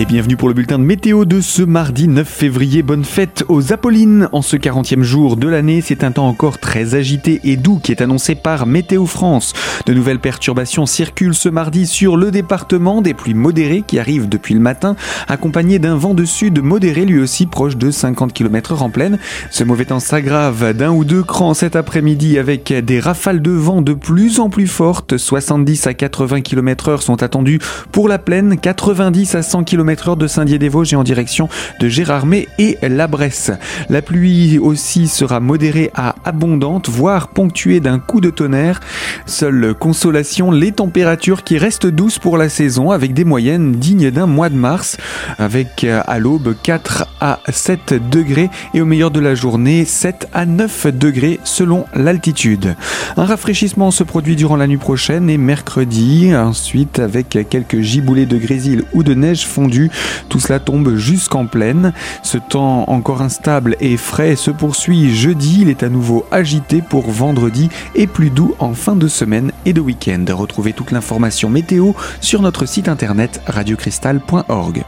Et bienvenue pour le bulletin de météo de ce mardi 9 février. Bonne fête aux Apollines. En ce 40e jour de l'année, c'est un temps encore très agité et doux qui est annoncé par Météo France. De nouvelles perturbations circulent ce mardi sur le département, des pluies modérées qui arrivent depuis le matin, accompagnées d'un vent de sud modéré lui aussi proche de 50 km h en pleine. Ce mauvais temps s'aggrave d'un ou deux crans cet après-midi avec des rafales de vent de plus en plus fortes. 70 à 80 km h sont attendus pour la plaine, 90 à 100 km de Saint-Dié-des-Vosges et en direction de Gérardmer et la Bresse. La pluie aussi sera modérée à abondante, voire ponctuée d'un coup de tonnerre. Seule consolation, les températures qui restent douces pour la saison avec des moyennes dignes d'un mois de mars, avec euh, à l'aube 4 à 7 degrés et au meilleur de la journée 7 à 9 degrés selon l'altitude. Un rafraîchissement se produit durant la nuit prochaine et mercredi, ensuite avec quelques giboulées de grésil ou de neige fondue tout cela tombe jusqu'en pleine. Ce temps encore instable et frais se poursuit jeudi. Il est à nouveau agité pour vendredi et plus doux en fin de semaine et de week-end. Retrouvez toute l'information météo sur notre site internet radiocristal.org.